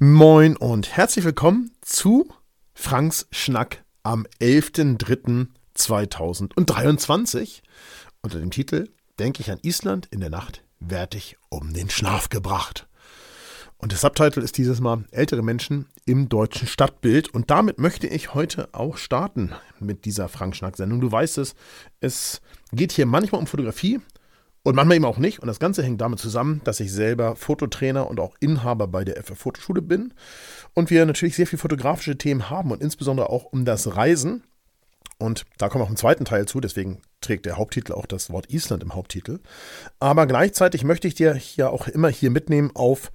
Moin und herzlich willkommen zu Franks Schnack am 11.03.2023 unter dem Titel Denke ich an Island in der Nacht werd ich um den Schlaf gebracht. Und der Subtitle ist dieses Mal Ältere Menschen im deutschen Stadtbild. Und damit möchte ich heute auch starten mit dieser Frank Schnack-Sendung. Du weißt es, es geht hier manchmal um Fotografie, und manchmal eben auch nicht. Und das Ganze hängt damit zusammen, dass ich selber Fototrainer und auch Inhaber bei der FF Fotoschule bin. Und wir natürlich sehr viele fotografische Themen haben und insbesondere auch um das Reisen. Und da kommen wir auch im zweiten Teil zu, deswegen trägt der Haupttitel auch das Wort Island im Haupttitel. Aber gleichzeitig möchte ich dir ja auch immer hier mitnehmen auf,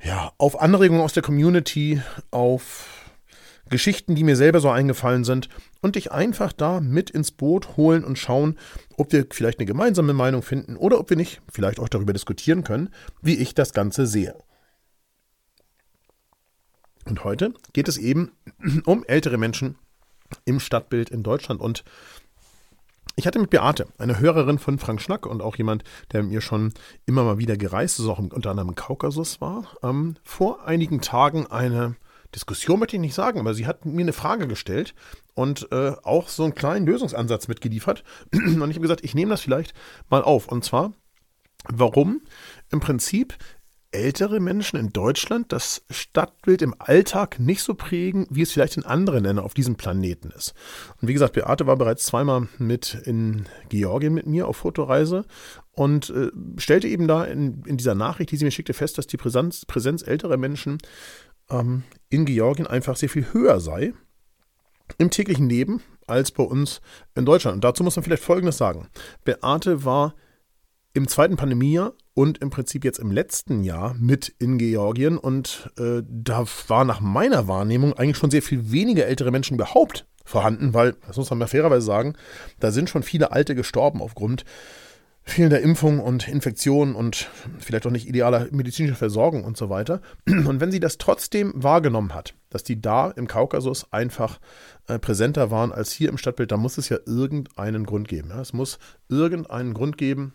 ja, auf Anregungen aus der Community, auf Geschichten, die mir selber so eingefallen sind und dich einfach da mit ins Boot holen und schauen, ob wir vielleicht eine gemeinsame Meinung finden oder ob wir nicht vielleicht auch darüber diskutieren können, wie ich das Ganze sehe. Und heute geht es eben um ältere Menschen im Stadtbild in Deutschland und ich hatte mit Beate, eine Hörerin von Frank Schnack und auch jemand, der mit mir schon immer mal wieder gereist ist, auch unter anderem im Kaukasus war, ähm, vor einigen Tagen eine Diskussion möchte ich nicht sagen, aber sie hat mir eine Frage gestellt und äh, auch so einen kleinen Lösungsansatz mitgeliefert. Und ich habe gesagt, ich nehme das vielleicht mal auf. Und zwar, warum im Prinzip ältere Menschen in Deutschland das Stadtbild im Alltag nicht so prägen, wie es vielleicht in anderen Ländern auf diesem Planeten ist. Und wie gesagt, Beate war bereits zweimal mit in Georgien mit mir auf Fotoreise und äh, stellte eben da in, in, dieser Nachricht, die sie mir schickte, fest, dass die Präsenz, Präsenz älterer Menschen ähm, in Georgien einfach sehr viel höher sei im täglichen Leben als bei uns in Deutschland. Und dazu muss man vielleicht Folgendes sagen. Beate war im zweiten Pandemiejahr und im Prinzip jetzt im letzten Jahr mit in Georgien und äh, da war nach meiner Wahrnehmung eigentlich schon sehr viel weniger ältere Menschen überhaupt vorhanden, weil, das muss man mal fairerweise sagen, da sind schon viele Alte gestorben aufgrund fehlender Impfung und Infektionen und vielleicht auch nicht idealer medizinischer Versorgung und so weiter. Und wenn sie das trotzdem wahrgenommen hat, dass die da im Kaukasus einfach äh, präsenter waren als hier im Stadtbild, da muss es ja irgendeinen Grund geben. Es muss irgendeinen Grund geben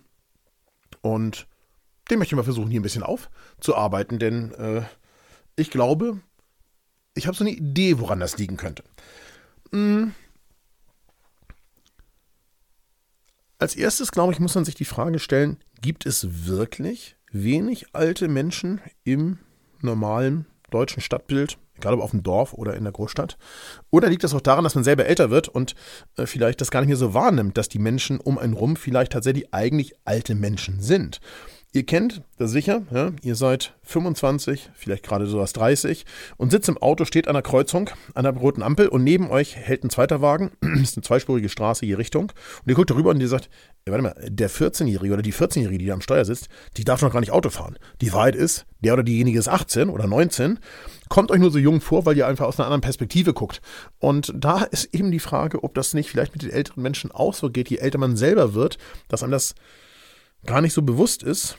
und den möchte ich mal versuchen, hier ein bisschen aufzuarbeiten, denn äh, ich glaube, ich habe so eine Idee, woran das liegen könnte. Hm. Als erstes, glaube ich, muss man sich die Frage stellen, gibt es wirklich wenig alte Menschen im normalen deutschen Stadtbild, egal ob auf dem Dorf oder in der Großstadt? Oder liegt das auch daran, dass man selber älter wird und äh, vielleicht das gar nicht mehr so wahrnimmt, dass die Menschen um einen rum vielleicht tatsächlich eigentlich alte Menschen sind? Ihr kennt das sicher, ja? ihr seid 25, vielleicht gerade sowas 30 und sitzt im Auto, steht an der Kreuzung, an der roten Ampel und neben euch hält ein zweiter Wagen, ist eine zweispurige Straße je Richtung und ihr guckt darüber und ihr sagt, ja, warte mal, der 14-Jährige oder die 14-Jährige, die da am Steuer sitzt, die darf noch gar nicht Auto fahren. Die Wahrheit ist, der oder diejenige ist 18 oder 19, kommt euch nur so jung vor, weil ihr einfach aus einer anderen Perspektive guckt. Und da ist eben die Frage, ob das nicht vielleicht mit den älteren Menschen auch so geht, je älter man selber wird, dass einem das gar nicht so bewusst ist,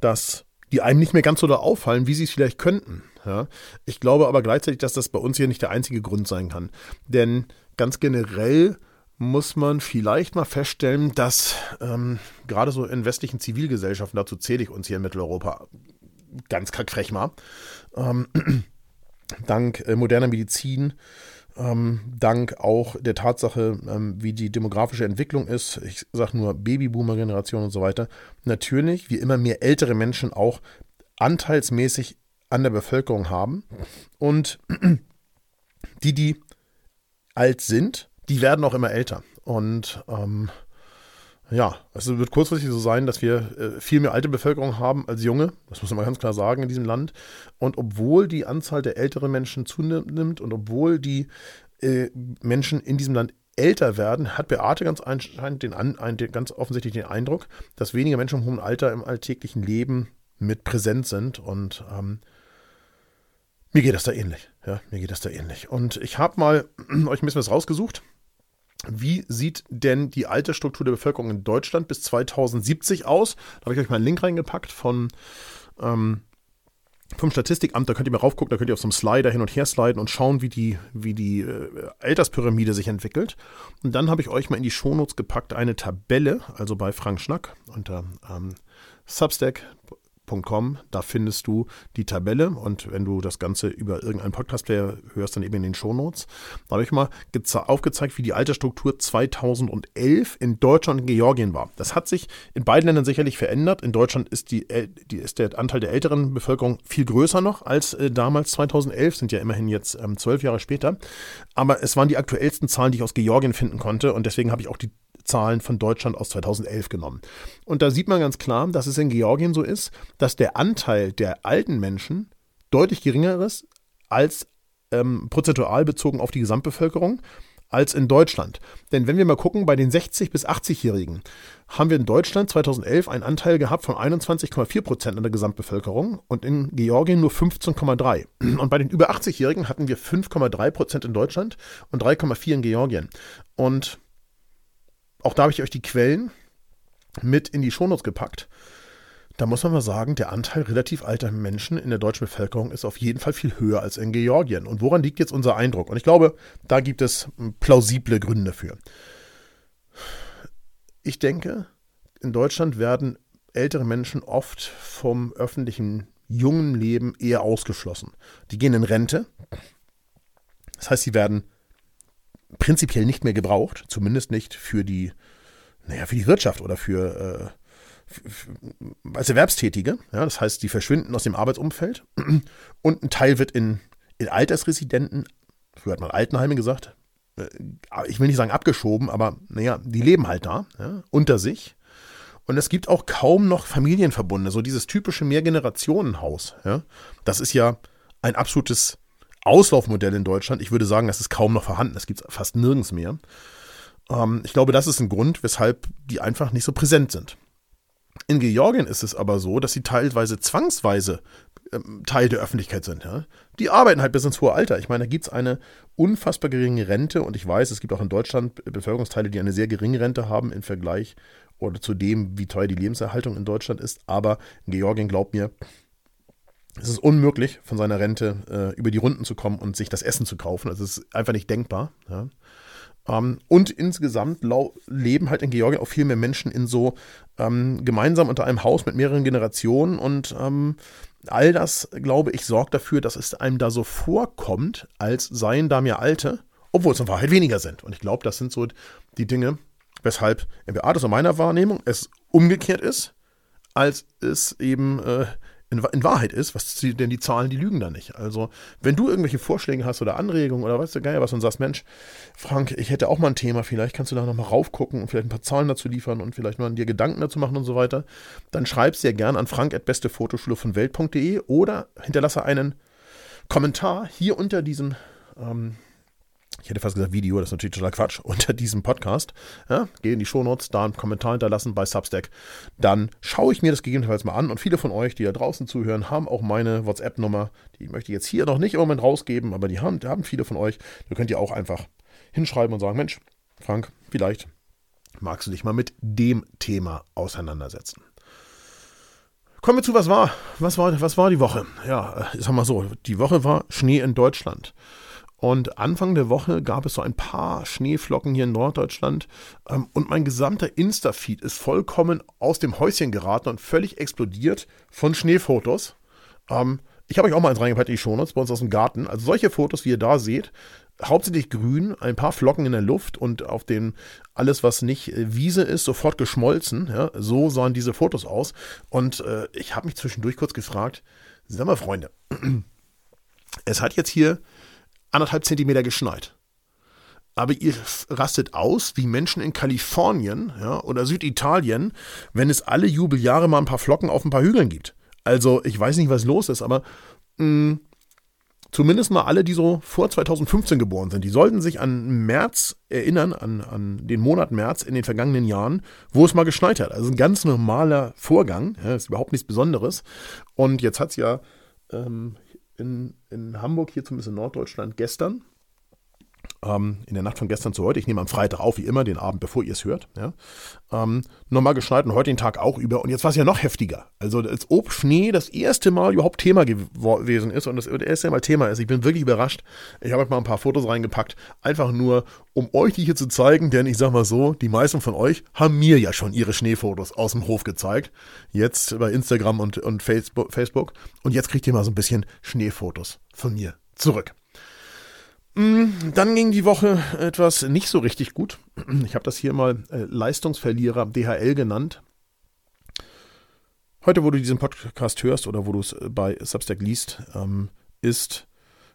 dass die einem nicht mehr ganz so da auffallen, wie sie es vielleicht könnten. Ja? Ich glaube aber gleichzeitig, dass das bei uns hier nicht der einzige Grund sein kann. Denn ganz generell muss man vielleicht mal feststellen, dass ähm, gerade so in westlichen Zivilgesellschaften, dazu zähle ich uns hier in Mitteleuropa ganz kackfrech mal, ähm, dank äh, moderner Medizin ähm, dank auch der Tatsache, ähm, wie die demografische Entwicklung ist, ich sage nur Babyboomer-Generation und so weiter, natürlich, wie immer mehr ältere Menschen auch anteilsmäßig an der Bevölkerung haben. Und die, die alt sind, die werden auch immer älter. Und ähm, ja, es wird kurzfristig so sein, dass wir äh, viel mehr alte Bevölkerung haben als junge. Das muss man ganz klar sagen in diesem Land. Und obwohl die Anzahl der älteren Menschen zunimmt und obwohl die äh, Menschen in diesem Land älter werden, hat Beate ganz anscheinend den, den, ganz offensichtlich den Eindruck, dass weniger Menschen im hohen Alter im alltäglichen Leben mit präsent sind. Und ähm, mir geht das da ähnlich. Ja, mir geht das da ähnlich. Und ich habe mal euch ein bisschen was rausgesucht wie sieht denn die Altersstruktur der Bevölkerung in Deutschland bis 2070 aus? Da habe ich euch mal einen Link reingepackt von, ähm, vom Statistikamt. Da könnt ihr mal raufgucken, da könnt ihr auf so einem Slider hin und her sliden und schauen, wie die, wie die äh, Alterspyramide sich entwickelt. Und dann habe ich euch mal in die Shownotes gepackt eine Tabelle, also bei Frank Schnack unter ähm, Substack www.podcast.com. Da findest du die Tabelle und wenn du das Ganze über irgendeinen Podcast-Player hörst, dann eben in den Shownotes. Da habe ich mal aufgezeigt, wie die Altersstruktur 2011 in Deutschland und Georgien war. Das hat sich in beiden Ländern sicherlich verändert. In Deutschland ist, die, die ist der Anteil der älteren Bevölkerung viel größer noch als äh, damals 2011, sind ja immerhin jetzt ähm, zwölf Jahre später. Aber es waren die aktuellsten Zahlen, die ich aus Georgien finden konnte und deswegen habe ich auch die Zahlen von Deutschland aus 2011 genommen. Und da sieht man ganz klar, dass es in Georgien so ist, dass der Anteil der alten Menschen deutlich geringer ist als ähm, prozentual bezogen auf die Gesamtbevölkerung als in Deutschland. Denn wenn wir mal gucken, bei den 60- bis 80-Jährigen haben wir in Deutschland 2011 einen Anteil gehabt von 21,4 Prozent an der Gesamtbevölkerung und in Georgien nur 15,3. Und bei den über 80-Jährigen hatten wir 5,3 Prozent in Deutschland und 3,4 in Georgien. Und auch da habe ich euch die Quellen mit in die Shownotes gepackt. Da muss man mal sagen, der Anteil relativ alter Menschen in der deutschen Bevölkerung ist auf jeden Fall viel höher als in Georgien. Und woran liegt jetzt unser Eindruck? Und ich glaube, da gibt es plausible Gründe für. Ich denke, in Deutschland werden ältere Menschen oft vom öffentlichen jungen Leben eher ausgeschlossen. Die gehen in Rente. Das heißt, sie werden prinzipiell nicht mehr gebraucht, zumindest nicht für die, naja, für die Wirtschaft oder für, äh, für, als Erwerbstätige. Ja, das heißt, die verschwinden aus dem Arbeitsumfeld und ein Teil wird in, in Altersresidenten, früher hat man Altenheime gesagt, äh, ich will nicht sagen abgeschoben, aber naja, die leben halt da, ja, unter sich. Und es gibt auch kaum noch Familienverbunde, so dieses typische Mehrgenerationenhaus. Ja. Das ist ja ein absolutes Auslaufmodell in Deutschland. Ich würde sagen, das ist kaum noch vorhanden. Es gibt fast nirgends mehr. Ähm, ich glaube, das ist ein Grund, weshalb die einfach nicht so präsent sind. In Georgien ist es aber so, dass sie teilweise zwangsweise ähm, Teil der Öffentlichkeit sind. Ja? Die arbeiten halt bis ins hohe Alter. Ich meine, da gibt es eine unfassbar geringe Rente und ich weiß, es gibt auch in Deutschland Bevölkerungsteile, die eine sehr geringe Rente haben im Vergleich oder zu dem, wie teuer die Lebenserhaltung in Deutschland ist. Aber in Georgien, glaubt mir, es ist unmöglich, von seiner Rente äh, über die Runden zu kommen und sich das Essen zu kaufen. Also es ist einfach nicht denkbar. Ja. Ähm, und insgesamt leben halt in Georgien auch viel mehr Menschen in so ähm, gemeinsam unter einem Haus mit mehreren Generationen. Und ähm, all das, glaube ich, sorgt dafür, dass es einem da so vorkommt, als seien da mehr Alte, obwohl es in Wahrheit weniger sind. Und ich glaube, das sind so die Dinge, weshalb MBA das in meiner Wahrnehmung es umgekehrt ist, als es eben äh, in, in, Wahrheit ist, was denn die Zahlen, die lügen da nicht. Also, wenn du irgendwelche Vorschläge hast oder Anregungen oder weißt du geil was und sagst, Mensch, Frank, ich hätte auch mal ein Thema, vielleicht kannst du da nochmal raufgucken und vielleicht ein paar Zahlen dazu liefern und vielleicht mal dir Gedanken dazu machen und so weiter, dann schreib sehr gern an frank.bestefotoschule von Welt.de oder hinterlasse einen Kommentar hier unter diesem ähm, ich hätte fast gesagt Video, das ist natürlich total Quatsch, unter diesem Podcast. Ja, gehe in die Shownotes, da einen Kommentar hinterlassen bei Substack. Dann schaue ich mir das gegebenenfalls mal an. Und viele von euch, die da draußen zuhören, haben auch meine WhatsApp-Nummer. Die möchte ich jetzt hier noch nicht im Moment rausgeben, aber die haben, die haben viele von euch. Da könnt ihr auch einfach hinschreiben und sagen, Mensch, Frank, vielleicht magst du dich mal mit dem Thema auseinandersetzen. Kommen wir zu, was war? Was war, was war die Woche? Ja, ich sag mal so, die Woche war Schnee in Deutschland. Und Anfang der Woche gab es so ein paar Schneeflocken hier in Norddeutschland. Ähm, und mein gesamter Insta-Feed ist vollkommen aus dem Häuschen geraten und völlig explodiert von Schneefotos. Ähm, ich habe euch auch mal eins reingepackt in die Shownotes bei uns aus dem Garten. Also solche Fotos, wie ihr da seht, hauptsächlich grün, ein paar Flocken in der Luft und auf dem alles, was nicht äh, Wiese ist, sofort geschmolzen. Ja, so sahen diese Fotos aus. Und äh, ich habe mich zwischendurch kurz gefragt, sag mal Freunde, es hat jetzt hier anderthalb Zentimeter geschneit. Aber ihr rastet aus wie Menschen in Kalifornien ja, oder Süditalien, wenn es alle Jubeljahre mal ein paar Flocken auf ein paar Hügeln gibt. Also ich weiß nicht, was los ist, aber mh, mm, zumindest mal alle, die so vor 2015 geboren sind, die sollten sich an März erinnern, an, an den Monat März in den vergangenen Jahren, wo es mal geschneit hat. Also ein ganz normaler Vorgang, ja, ist überhaupt nichts Besonderes. Und jetzt hat es ja ähm, in, in Hamburg, hier zumindest in Norddeutschland, gestern ähm, in der Nacht von gestern zu heute. Ich nehme am Freitag auf, wie immer, den Abend, bevor ihr es hört. Ja. Ähm, nochmal geschneit und heute den Tag auch über. Und jetzt war es ja noch heftiger. Also, als ob Schnee das erste Mal überhaupt Thema gewesen ist und das erste Mal Thema ist. Ich bin wirklich überrascht. Ich habe mal ein paar Fotos reingepackt. Einfach nur, um euch die hier zu zeigen, denn ich sag mal so, die meisten von euch haben mir ja schon ihre Schneefotos aus dem Hof gezeigt. Jetzt bei Instagram und, und Facebook. Und jetzt kriegt ihr mal so ein bisschen Schneefotos von mir zurück. Mm, dann ging die Woche etwas nicht so richtig gut. Ich habe das hier mal äh, Leistungsverlierer DHL genannt. Heute, wo du diesen Podcast hörst oder wo du es äh, bei Substack liest, ähm, ist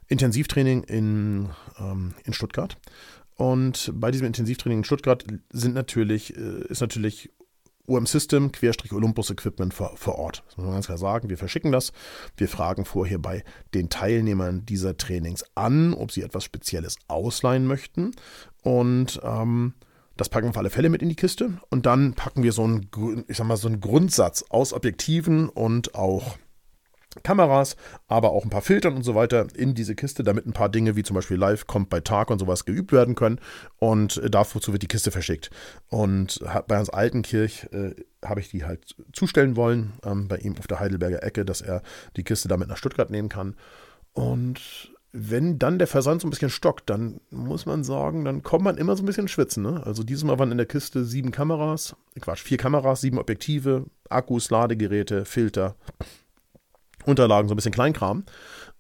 Intensivtraining in, ähm, in Stuttgart. Und bei diesem Intensivtraining in Stuttgart sind natürlich, äh, ist natürlich UM System, Querstrich Olympus Equipment vor, vor Ort. Das muss man ganz klar sagen. Wir verschicken das. Wir fragen vorher bei den Teilnehmern dieser Trainings an, ob sie etwas Spezielles ausleihen möchten. Und ähm, das packen wir auf alle Fälle mit in die Kiste. Und dann packen wir so einen, ich sag mal, so einen Grundsatz aus Objektiven und auch Kameras, aber auch ein paar Filtern und so weiter in diese Kiste, damit ein paar Dinge wie zum Beispiel Live kommt bei Tag und sowas geübt werden können. Und äh, dazu wird die Kiste verschickt. Und bei Hans Altenkirch äh, habe ich die halt zustellen wollen, ähm, bei ihm auf der Heidelberger Ecke, dass er die Kiste damit nach Stuttgart nehmen kann. Und wenn dann der Versand so ein bisschen stockt, dann muss man sagen, dann kommt man immer so ein bisschen schwitzen. Ne? Also dieses Mal waren in der Kiste sieben Kameras, Quatsch, vier Kameras, sieben Objektive, Akkus, Ladegeräte, Filter Unterlagen, so ein bisschen Kleinkram.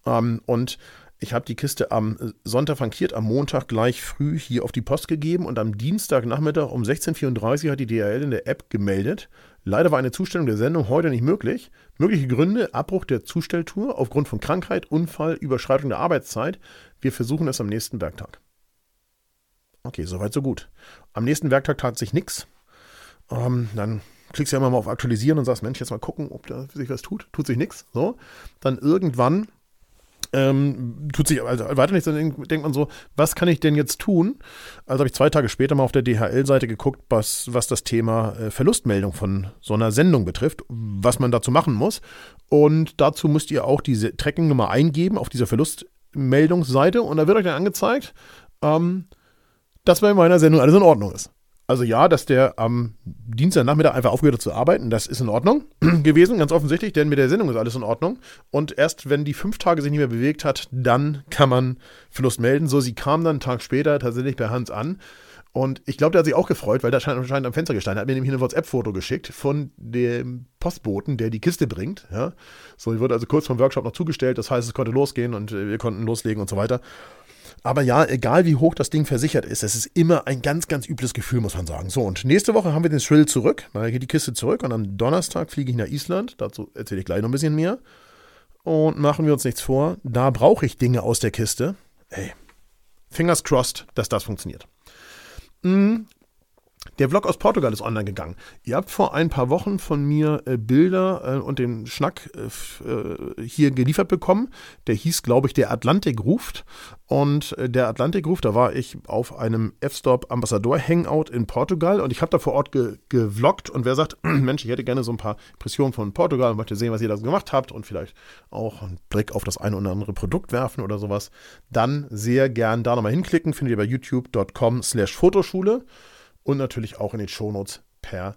Ähm, und ich habe die Kiste am Sonntag frankiert, am Montag gleich früh hier auf die Post gegeben und am Dienstagnachmittag um 16.34 Uhr hat die DHL in der App gemeldet. Leider war eine Zustellung der Sendung heute nicht möglich. Mögliche Gründe: Abbruch der Zustelltour aufgrund von Krankheit, Unfall, Überschreitung der Arbeitszeit. Wir versuchen es am nächsten Werktag. Okay, soweit so gut. Am nächsten Werktag tat sich nichts. Ähm, dann klickst ja immer mal auf Aktualisieren und sagst, Mensch, jetzt mal gucken, ob da sich was tut. Tut sich nichts. So. Dann irgendwann ähm, tut sich also weiter nichts, dann denkt man so, was kann ich denn jetzt tun? Also habe ich zwei Tage später mal auf der DHL-Seite geguckt, was, was das Thema äh, Verlustmeldung von so einer Sendung betrifft, was man dazu machen muss. Und dazu müsst ihr auch diese Tracking-Nummer eingeben auf dieser Verlustmeldungsseite und da wird euch dann angezeigt, ähm, dass bei meiner Sendung alles in Ordnung ist. Also ja, dass der am Dienstagnachmittag einfach aufgehört hat zu arbeiten, das ist in Ordnung gewesen, ganz offensichtlich, denn mit der Sendung ist alles in Ordnung. Und erst wenn die fünf Tage sich nicht mehr bewegt hat, dann kann man Verlust melden. So, sie kam dann einen Tag später tatsächlich bei Hans an. Und ich glaube, der hat sich auch gefreut, weil der scheint anscheinend am Fenster gestanden hat. mir nämlich ein WhatsApp-Foto geschickt von dem Postboten, der die Kiste bringt. Ja. So, die wurde also kurz vom Workshop noch zugestellt. Das heißt, es konnte losgehen und wir konnten loslegen und so weiter. Aber ja, egal wie hoch das Ding versichert ist, es ist immer ein ganz, ganz übles Gefühl, muss man sagen. So, und nächste Woche haben wir den Thrill zurück. Mal geht die Kiste zurück und am Donnerstag fliege ich nach Island. Dazu erzähle ich gleich noch ein bisschen mehr. Und machen wir uns nichts vor, da brauche ich Dinge aus der Kiste. Ey, fingers crossed, dass das funktioniert. Der Vlog aus Portugal ist online gegangen. Ihr habt vor ein paar Wochen von mir äh, Bilder äh, und den Schnack äh, äh hier geliefert bekommen. Der hieß, glaube ich, der Atlantik ruft. Und äh, der Atlantik ruft, da war ich auf einem F-Stop Ambassador Hangout in Portugal und ich habe da vor Ort ge gevloggt. Und wer sagt, Mensch, ich hätte gerne so ein paar Impressionen von Portugal und möchte sehen, was ihr da so gemacht habt und vielleicht auch einen Blick auf das eine oder andere Produkt werfen oder sowas, dann sehr gern da nochmal hinklicken. Findet ihr bei youtube.com slash Fotoschule und natürlich auch in den Shownotes per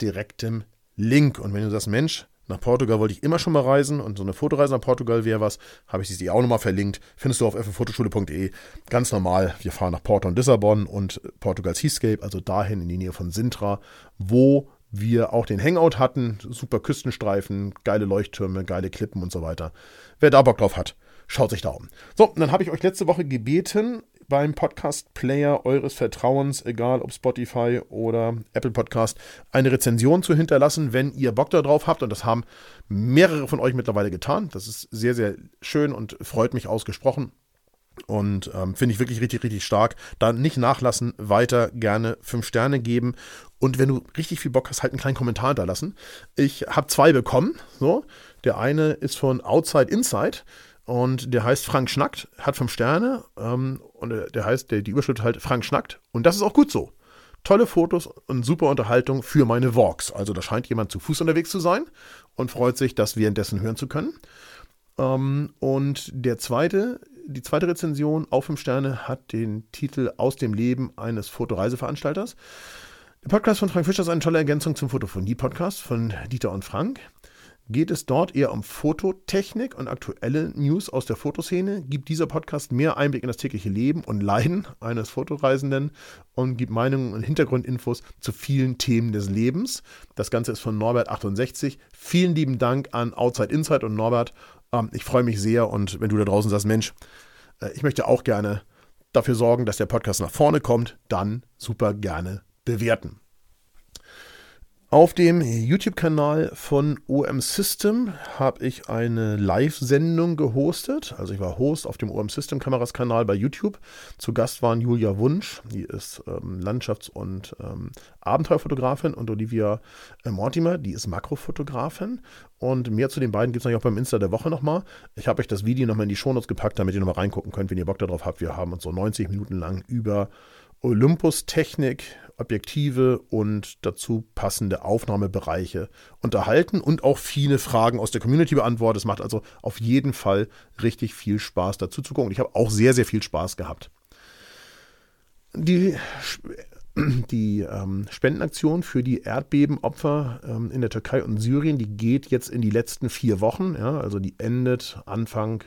direktem Link. Und wenn du sagst, Mensch, nach Portugal wollte ich immer schon mal reisen und so eine Fotoreise nach Portugal wäre was, habe ich sie dir auch nochmal verlinkt. Findest du auf fffotoschule.de. Ganz normal, wir fahren nach Porto und Lissabon und Portugals Seascape, also dahin in die Nähe von Sintra, wo wir auch den Hangout hatten. Super Küstenstreifen, geile Leuchttürme, geile Klippen und so weiter. Wer da Bock drauf hat, schaut sich da um. So, dann habe ich euch letzte Woche gebeten, beim Podcast-Player eures Vertrauens, egal ob Spotify oder Apple Podcast, eine Rezension zu hinterlassen, wenn ihr Bock darauf habt. Und das haben mehrere von euch mittlerweile getan. Das ist sehr, sehr schön und freut mich ausgesprochen. Und ähm, finde ich wirklich richtig, richtig stark. Dann nicht nachlassen, weiter gerne fünf Sterne geben. Und wenn du richtig viel Bock hast, halt einen kleinen Kommentar da lassen. Ich habe zwei bekommen. So. Der eine ist von Outside Inside. Und der heißt Frank Schnackt, hat fünf Sterne. Ähm, und der heißt, der, die Überschrift halt Frank Schnackt. Und das ist auch gut so. Tolle Fotos und super Unterhaltung für meine Walks. Also da scheint jemand zu Fuß unterwegs zu sein und freut sich, das währenddessen hören zu können. Ähm, und der zweite, die zweite Rezension auf 5 Sterne hat den Titel Aus dem Leben eines Fotoreiseveranstalters. Der Podcast von Frank Fischer ist eine tolle Ergänzung zum Fotophonie-Podcast von Dieter und Frank. Geht es dort eher um Fototechnik und aktuelle News aus der Fotoszene, gibt dieser Podcast mehr Einblick in das tägliche Leben und Leiden eines Fotoreisenden und gibt Meinungen und Hintergrundinfos zu vielen Themen des Lebens. Das Ganze ist von Norbert68. Vielen lieben Dank an Outside Insight und Norbert. Ähm, ich freue mich sehr und wenn du da draußen sagst, Mensch, äh, ich möchte auch gerne dafür sorgen, dass der Podcast nach vorne kommt, dann super gerne bewerten. Auf dem YouTube-Kanal von OM System habe ich eine Live-Sendung gehostet. Also ich war Host auf dem OM System Kameras-Kanal bei YouTube. Zu Gast waren Julia Wunsch, die ist ähm, Landschafts- und ähm, Abenteuerfotografin und Olivia äh, Mortimer, die ist Makrofotografin. Und mehr zu den beiden gibt es auch beim Insta der Woche nochmal. Ich habe euch das Video nochmal in die Shownotes gepackt, damit ihr nochmal reingucken könnt, wenn ihr Bock darauf habt. Wir haben uns so 90 Minuten lang über Olympus-Technik, Objektive und dazu passende Aufnahmebereiche unterhalten und auch viele Fragen aus der Community beantwortet. Es macht also auf jeden Fall richtig viel Spaß dazu zu gucken. Ich habe auch sehr, sehr viel Spaß gehabt. Die, die ähm, Spendenaktion für die Erdbebenopfer ähm, in der Türkei und Syrien, die geht jetzt in die letzten vier Wochen. Ja, also die endet Anfang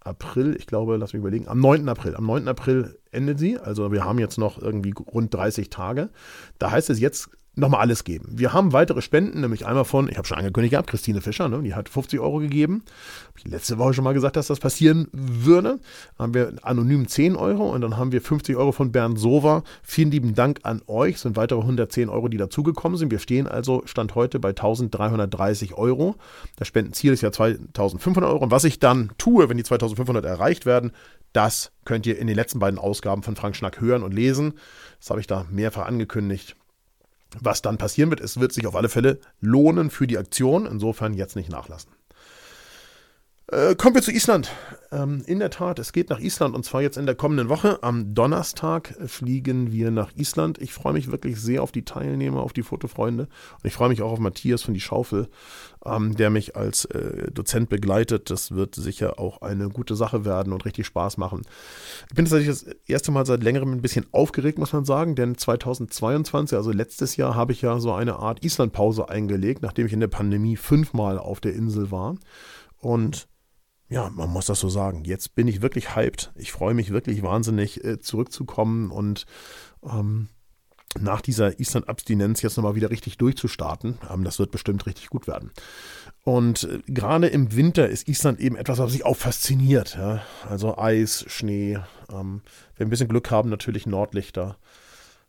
April, ich glaube, lass mich überlegen, am 9. April. Am 9. April endet sie. Also wir haben jetzt noch irgendwie rund 30 Tage. Da heißt es jetzt nochmal alles geben. Wir haben weitere Spenden, nämlich einmal von, ich habe schon angekündigt gehabt, Christine Fischer, ne, die hat 50 Euro gegeben. Habe ich letzte Woche schon mal gesagt, dass das passieren würde. Haben wir anonym 10 Euro und dann haben wir 50 Euro von Bernd Sover. Vielen lieben Dank an euch. Es sind weitere 110 Euro, die dazugekommen sind. Wir stehen also Stand heute bei 1330 Euro. Das Spendenziel ist ja 2500 Euro. Und was ich dann tue, wenn die 2500 erreicht werden, das könnt ihr in den letzten beiden Ausgaben von Frank Schnack hören und lesen. Das habe ich da mehrfach angekündigt. Was dann passieren wird, es wird sich auf alle Fälle lohnen für die Aktion. Insofern jetzt nicht nachlassen. Äh, kommen wir zu Island. Ähm, in der Tat, es geht nach Island und zwar jetzt in der kommenden Woche. Am Donnerstag fliegen wir nach Island. Ich freue mich wirklich sehr auf die Teilnehmer, auf die Fotofreunde. Und ich freue mich auch auf Matthias von die Schaufel, ähm, der mich als äh, Dozent begleitet. Das wird sicher auch eine gute Sache werden und richtig Spaß machen. Ich bin tatsächlich das erste Mal seit längerem ein bisschen aufgeregt, muss man sagen, denn 2022, also letztes Jahr, habe ich ja so eine Art Islandpause eingelegt, nachdem ich in der Pandemie fünfmal auf der Insel war. Und ja, man muss das so sagen. Jetzt bin ich wirklich hyped. Ich freue mich wirklich wahnsinnig, äh, zurückzukommen und ähm, nach dieser Island-Abstinenz jetzt nochmal wieder richtig durchzustarten. Ähm, das wird bestimmt richtig gut werden. Und äh, gerade im Winter ist Island eben etwas, was mich auch fasziniert. Ja? Also Eis, Schnee, ähm, wenn wir ein bisschen Glück haben, natürlich Nordlichter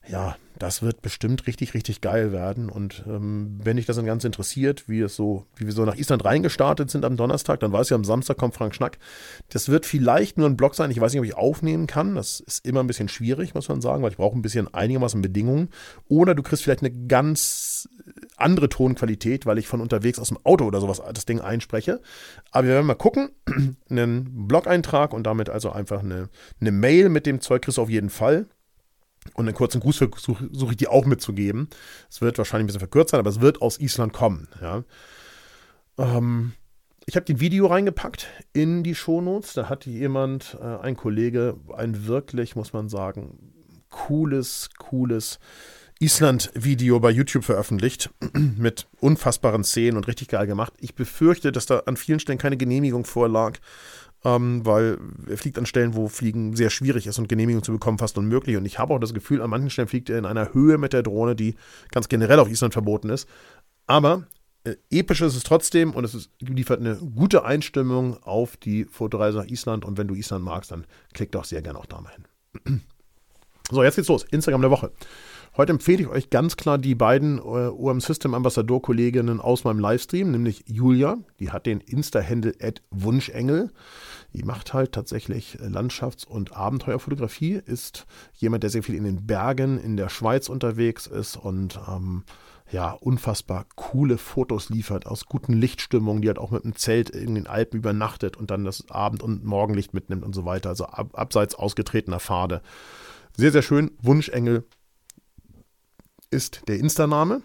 ja, das wird bestimmt richtig, richtig geil werden. Und ähm, wenn dich das dann ganz interessiert, wie es so, wie wir so nach Island reingestartet sind am Donnerstag, dann weiß ich, am Samstag kommt Frank Schnack. Das wird vielleicht nur ein Blog sein. Ich weiß nicht, ob ich aufnehmen kann. Das ist immer ein bisschen schwierig, muss man sagen, weil ich brauche ein bisschen einigermaßen Bedingungen. Oder du kriegst vielleicht eine ganz andere Tonqualität, weil ich von unterwegs aus dem Auto oder sowas das Ding einspreche. Aber wir werden mal gucken. einen Blog-Eintrag und damit also einfach eine, eine Mail mit dem Zeug kriegst du auf jeden Fall. Und einen kurzen Gruß versuche such ich die auch mitzugeben. Es wird wahrscheinlich ein bisschen verkürzt sein, aber es wird aus Island kommen. Ja. Ähm, ich habe den Video reingepackt in die Shownotes. Da hat jemand, äh, ein Kollege, ein wirklich, muss man sagen, cooles, cooles Island-Video bei YouTube veröffentlicht mit unfassbaren Szenen und richtig geil gemacht. Ich befürchte, dass da an vielen Stellen keine Genehmigung vorlag ähm, weil er fliegt an Stellen, wo Fliegen sehr schwierig ist und Genehmigung zu bekommen fast unmöglich. Und ich habe auch das Gefühl, an manchen Stellen fliegt er in einer Höhe mit der Drohne, die ganz generell auf Island verboten ist. Aber äh, episch ist es trotzdem und es ist, liefert eine gute Einstimmung auf die Fotoreise nach Island. Und wenn du Island magst, dann klick doch sehr gerne auch da mal hin. So, jetzt geht's los. Instagram der Woche. Heute empfehle ich euch ganz klar die beiden äh, OM System Ambassador Kolleginnen aus meinem Livestream, nämlich Julia, die hat den Insta-Handle Wunschengel. Die macht halt tatsächlich Landschafts- und Abenteuerfotografie, ist jemand, der sehr viel in den Bergen in der Schweiz unterwegs ist und ähm, ja, unfassbar coole Fotos liefert aus guten Lichtstimmungen, die halt auch mit einem Zelt in den Alpen übernachtet und dann das Abend- und Morgenlicht mitnimmt und so weiter. Also ab, abseits ausgetretener Pfade. Sehr, sehr schön. Wunschengel ist der Insta-Name.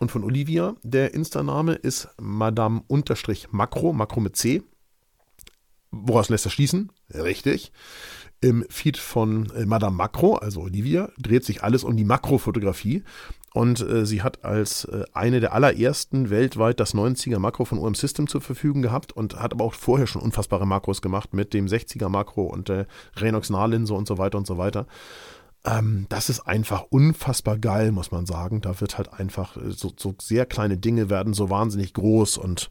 Und von Olivia, der Insta-Name ist Madame Makro, mit C. Woraus lässt er schließen? Richtig. Im Feed von äh, Madame Makro, also Olivia, dreht sich alles um die Makrofotografie. Und äh, sie hat als äh, eine der allerersten weltweit das 90er Makro von OM System zur Verfügung gehabt und hat aber auch vorher schon unfassbare Makros gemacht mit dem 60er Makro und der Renox Nahlinse und so weiter und so weiter. Ähm, das ist einfach unfassbar geil, muss man sagen. Da wird halt einfach äh, so, so sehr kleine Dinge werden so wahnsinnig groß und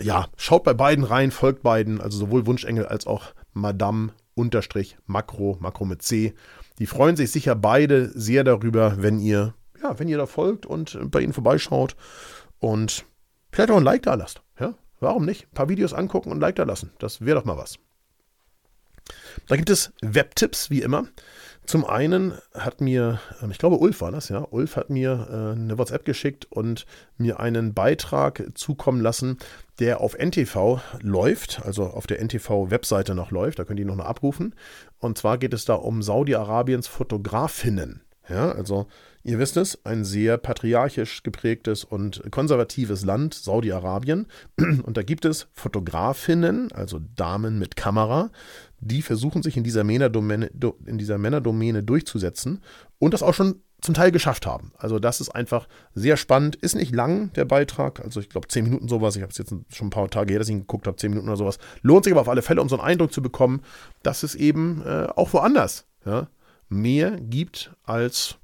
ja, schaut bei beiden rein, folgt beiden, also sowohl Wunschengel als auch Madame Unterstrich Makro, Makro mit C. Die freuen sich sicher beide sehr darüber, wenn ihr ja, wenn ihr da folgt und bei ihnen vorbeischaut und vielleicht auch ein Like da lasst. Ja, warum nicht? Ein paar Videos angucken und ein Like da lassen. Das wäre doch mal was. Da gibt es Webtipps, wie immer. Zum einen hat mir, ähm, ich glaube, Ulf war das, ja. Ulf hat mir äh, eine WhatsApp geschickt und mir einen Beitrag zukommen lassen, der auf NTV läuft, also auf der NTV-Webseite noch läuft. Da könnt ihr noch mal abrufen. Und zwar geht es da um Saudi-Arabiens Fotografinnen. Ja, also Ihr wisst es, ein sehr patriarchisch geprägtes und konservatives Land, Saudi-Arabien. Und da gibt es Fotografinnen, also Damen mit Kamera, die versuchen sich in dieser, Männerdomäne, in dieser Männerdomäne durchzusetzen und das auch schon zum Teil geschafft haben. Also das ist einfach sehr spannend. Ist nicht lang, der Beitrag. Also ich glaube, zehn Minuten sowas. Ich habe es jetzt schon ein paar Tage her, dass ich ihn geguckt habe, zehn Minuten oder sowas. Lohnt sich aber auf alle Fälle, um so einen Eindruck zu bekommen, dass es eben äh, auch woanders ja, mehr gibt als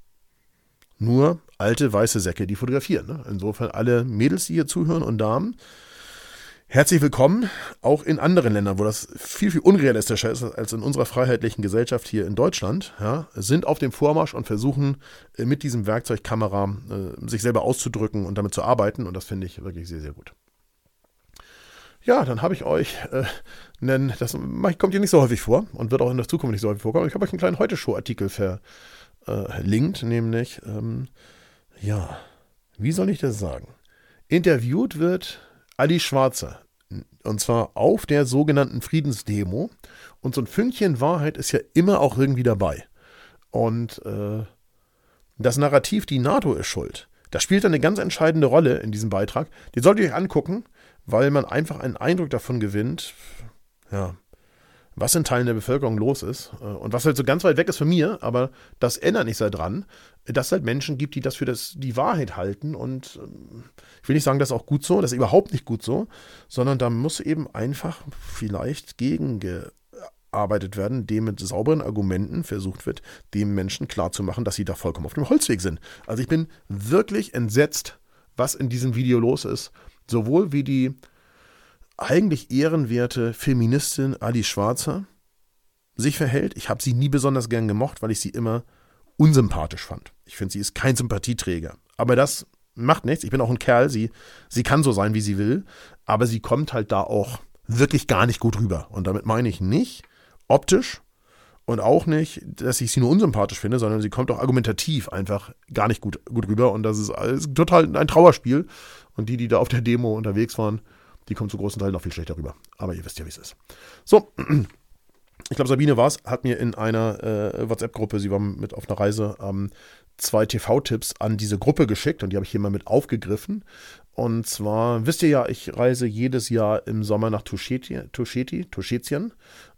nur alte weiße Säcke, die fotografieren. Ne? Insofern alle Mädels, die hier zuhören und Damen, herzlich willkommen. Auch in anderen Ländern, wo das viel, viel unrealistischer ist als in unserer freiheitlichen Gesellschaft hier in Deutschland, ja, sind auf dem Vormarsch und versuchen äh, mit diesem Werkzeug Kamera äh, sich selber auszudrücken und damit zu arbeiten. Und das finde ich wirklich sehr, sehr gut. Ja, dann habe ich euch äh, einen, das kommt hier nicht so häufig vor und wird auch in der Zukunft nicht so häufig vorkommen. Ich habe euch einen kleinen Heute-Show-Artikel ver, äh, linkt, nämlich, ähm, ja, wie soll ich das sagen? Interviewt wird Ali Schwarzer. Und zwar auf der sogenannten Friedensdemo. Und so ein Fünkchen Wahrheit ist ja immer auch irgendwie dabei. Und äh, das Narrativ, die NATO ist schuld, das spielt eine ganz entscheidende Rolle in diesem Beitrag. Den solltet ihr euch angucken, weil man einfach einen Eindruck davon gewinnt, ja, was in Teilen der Bevölkerung los ist äh, und was halt so ganz weit weg ist von mir, aber das ändert nicht sehr dran, dass es halt Menschen gibt, die das für das, die Wahrheit halten und ähm, ich will nicht sagen, das ist auch gut so, das ist überhaupt nicht gut so, sondern da muss eben einfach vielleicht gegengearbeitet werden, dem mit sauberen Argumenten versucht wird, dem Menschen klarzumachen, dass sie da vollkommen auf dem Holzweg sind. Also ich bin wirklich entsetzt, was in diesem Video los ist. Sowohl wie die eigentlich ehrenwerte Feministin Ali Schwarzer sich verhält. Ich habe sie nie besonders gern gemocht, weil ich sie immer unsympathisch fand. Ich finde, sie ist kein Sympathieträger. Aber das macht nichts. Ich bin auch ein Kerl. Sie, sie kann so sein, wie sie will. Aber sie kommt halt da auch wirklich gar nicht gut rüber. Und damit meine ich nicht optisch und auch nicht, dass ich sie nur unsympathisch finde, sondern sie kommt auch argumentativ einfach gar nicht gut, gut rüber. Und das ist, ist total ein Trauerspiel. Und die, die da auf der Demo unterwegs waren, die kommt zu großen Teilen noch viel schlechter rüber. Aber ihr wisst ja, wie es ist. So, ich glaube, Sabine war es, hat mir in einer äh, WhatsApp-Gruppe, sie war mit auf einer Reise, ähm, zwei TV-Tipps an diese Gruppe geschickt und die habe ich hier mal mit aufgegriffen. Und zwar, wisst ihr ja, ich reise jedes Jahr im Sommer nach Tuscheti, Tuscheti, Tuschetien.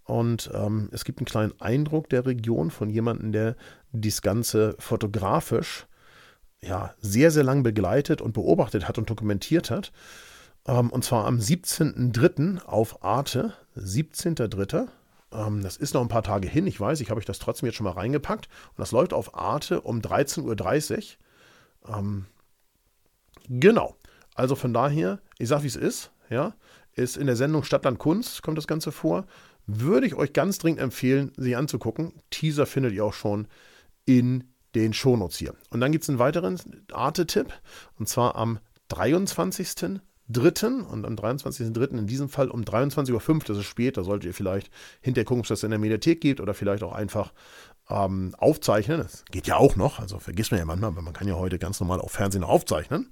Und ähm, es gibt einen kleinen Eindruck der Region von jemandem, der dies Ganze fotografisch ja, sehr, sehr lang begleitet und beobachtet hat und dokumentiert hat. Ähm, und zwar am 17.03. auf Arte. 17.03. Ähm, das ist noch ein paar Tage hin, ich weiß, ich habe euch das trotzdem jetzt schon mal reingepackt. Und das läuft auf Arte um 13.30 Uhr. Ähm, genau. Also von daher, ich sage, wie es ist. Ja, ist in der Sendung Stadtland Kunst, kommt das Ganze vor. Würde ich euch ganz dringend empfehlen, sie anzugucken. Teaser findet ihr auch schon in den Shownotes hier. Und dann gibt es einen weiteren Arte-Tipp. Und zwar am 23. 3. und am 23.3. in diesem Fall um 23.05 Uhr, das ist spät, da solltet ihr vielleicht hinterher gucken, ob es das in der Mediathek gibt oder vielleicht auch einfach ähm, aufzeichnen. Das geht ja auch noch, also vergisst man ja manchmal, aber man kann ja heute ganz normal auf Fernsehen aufzeichnen.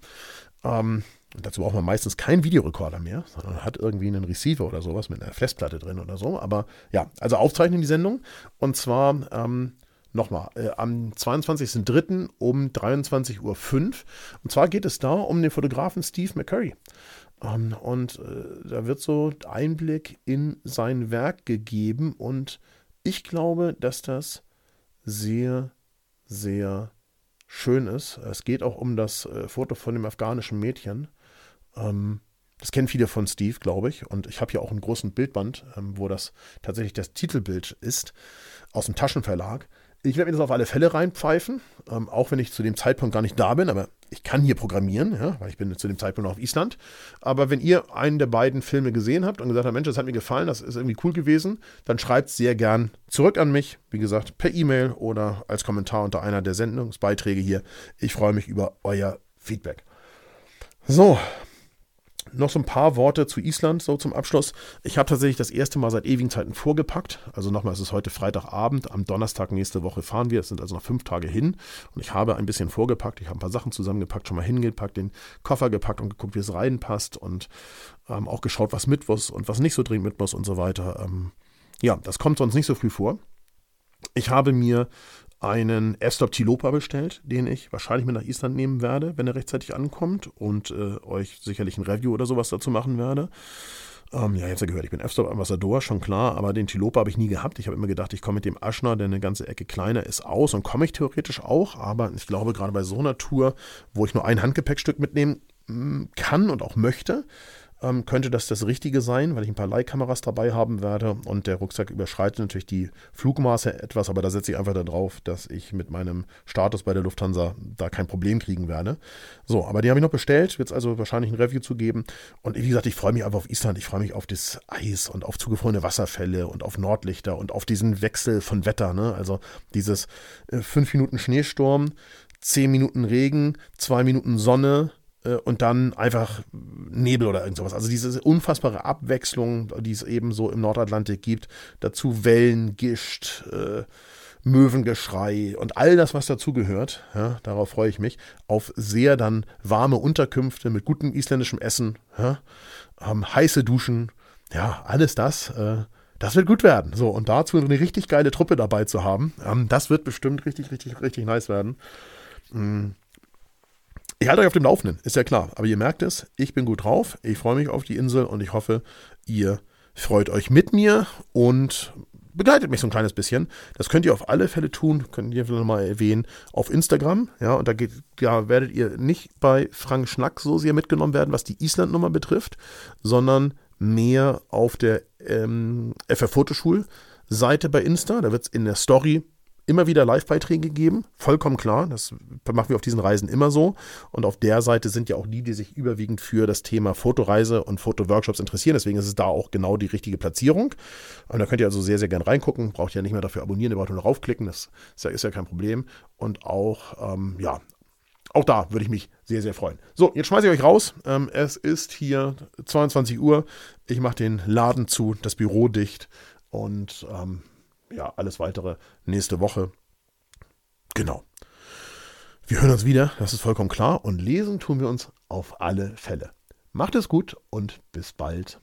Ähm, dazu braucht man meistens keinen Videorekorder mehr, sondern hat irgendwie einen Receiver oder sowas mit einer Festplatte drin oder so. Aber ja, also aufzeichnen die Sendung und zwar ähm, Nochmal, äh, am 22.03. um 23.05 Uhr. Und zwar geht es da um den Fotografen Steve McCurry. Ähm, und äh, da wird so Einblick in sein Werk gegeben. Und ich glaube, dass das sehr, sehr schön ist. Es geht auch um das äh, Foto von dem afghanischen Mädchen. Ähm, das kennen viele von Steve, glaube ich. Und ich habe hier auch einen großen Bildband, ähm, wo das tatsächlich das Titelbild ist, aus dem Taschenverlag. Ich werde mir das auf alle Fälle reinpfeifen, ähm, auch wenn ich zu dem Zeitpunkt gar nicht da bin, aber ich kann hier programmieren, ja, weil ich bin zu dem Zeitpunkt noch auf Island. Aber wenn ihr einen der beiden Filme gesehen habt und gesagt habt, Mensch, das hat mir gefallen, das ist irgendwie cool gewesen, dann schreibt sehr gern zurück an mich, wie gesagt, per E-Mail oder als Kommentar unter einer der Sendungsbeiträge hier. Ich freue mich über euer Feedback. So, noch so ein paar Worte zu Island, so zum Abschluss. Ich habe tatsächlich das erste Mal seit ewigen Zeiten vorgepackt. Also nochmal, es ist heute Freitagabend. Am Donnerstag nächste Woche fahren wir. Es sind also noch fünf Tage hin. Und ich habe ein bisschen vorgepackt. Ich habe ein paar Sachen zusammengepackt, schon mal hingepackt, den Koffer gepackt und geguckt, wie es reinpasst. Und ähm, auch geschaut, was mit muss und was nicht so dringend mit muss und so weiter. Ähm, ja, das kommt sonst nicht so früh vor. Ich habe mir einen Airstop Tilopa bestellt, den ich wahrscheinlich mit nach Island nehmen werde, wenn er rechtzeitig ankommt und äh, euch sicherlich ein Review oder sowas dazu machen werde. Ähm, ja, jetzt ja gehört, ich bin F-Stop Ambassador, schon klar, aber den Tilopa habe ich nie gehabt. Ich habe immer gedacht, ich komme mit dem Aschner, der eine ganze Ecke kleiner ist, aus und komme ich theoretisch auch, aber ich glaube, gerade bei so einer Tour, wo ich nur ein Handgepäckstück mitnehmen mm, kann und auch möchte, ähm, könnte das das Richtige sein, weil ich ein paar Leihkameras dabei haben werde und der Rucksack überschreitet natürlich die Flugmaße etwas, aber da setze ich einfach darauf, dass ich mit meinem Status bei der Lufthansa da kein Problem kriegen werde. So, aber die habe ich noch bestellt, wird es also wahrscheinlich ein Review zu geben und wie gesagt, ich freue mich einfach auf Island, ich freue mich auf das Eis und auf zugefrorene Wasserfälle und auf Nordlichter und auf diesen Wechsel von Wetter, ne? also dieses äh, fünf Minuten Schneesturm, zehn Minuten Regen, zwei Minuten Sonne, und dann einfach Nebel oder irgend sowas. Also diese unfassbare Abwechslung, die es eben so im Nordatlantik gibt, dazu Wellen, Gischt, äh, Möwengeschrei und all das, was dazugehört, ja, darauf freue ich mich, auf sehr dann warme Unterkünfte mit gutem isländischem Essen, ja, ähm, heiße Duschen, ja, alles das, äh, das wird gut werden. So, und dazu eine richtig geile Truppe dabei zu haben, ähm, das wird bestimmt richtig, richtig, richtig nice werden. Mhm. Ich halte euch auf dem Laufenden, ist ja klar. Aber ihr merkt es, ich bin gut drauf. Ich freue mich auf die Insel und ich hoffe, ihr freut euch mit mir und begleitet mich so ein kleines bisschen. Das könnt ihr auf alle Fälle tun, könnt ihr vielleicht mal erwähnen, auf Instagram. Ja, und da, geht, da werdet ihr nicht bei Frank Schnack so sehr mitgenommen werden, was die Island-Nummer betrifft, sondern mehr auf der ähm, FR Fotoschul-Seite bei Insta. Da wird es in der Story immer wieder Live-Beiträge geben, vollkommen klar. Das machen wir auf diesen Reisen immer so. Und auf der Seite sind ja auch die, die sich überwiegend für das Thema Fotoreise und Fotoworkshops interessieren. Deswegen ist es da auch genau die richtige Platzierung. Und da könnt ihr also sehr, sehr gern reingucken. Braucht ihr ja nicht mehr dafür abonnieren, ihr braucht nur raufklicken. Das ist ja, ist ja kein Problem. Und auch, ähm, ja, auch da würde ich mich sehr, sehr freuen. So, jetzt schmeiße ich euch raus. Ähm, es ist hier 22 Uhr. Ich mache den Laden zu, das Büro dicht und ähm, ja, alles weitere nächste Woche. Genau. Wir hören uns wieder, das ist vollkommen klar. Und lesen tun wir uns auf alle Fälle. Macht es gut und bis bald.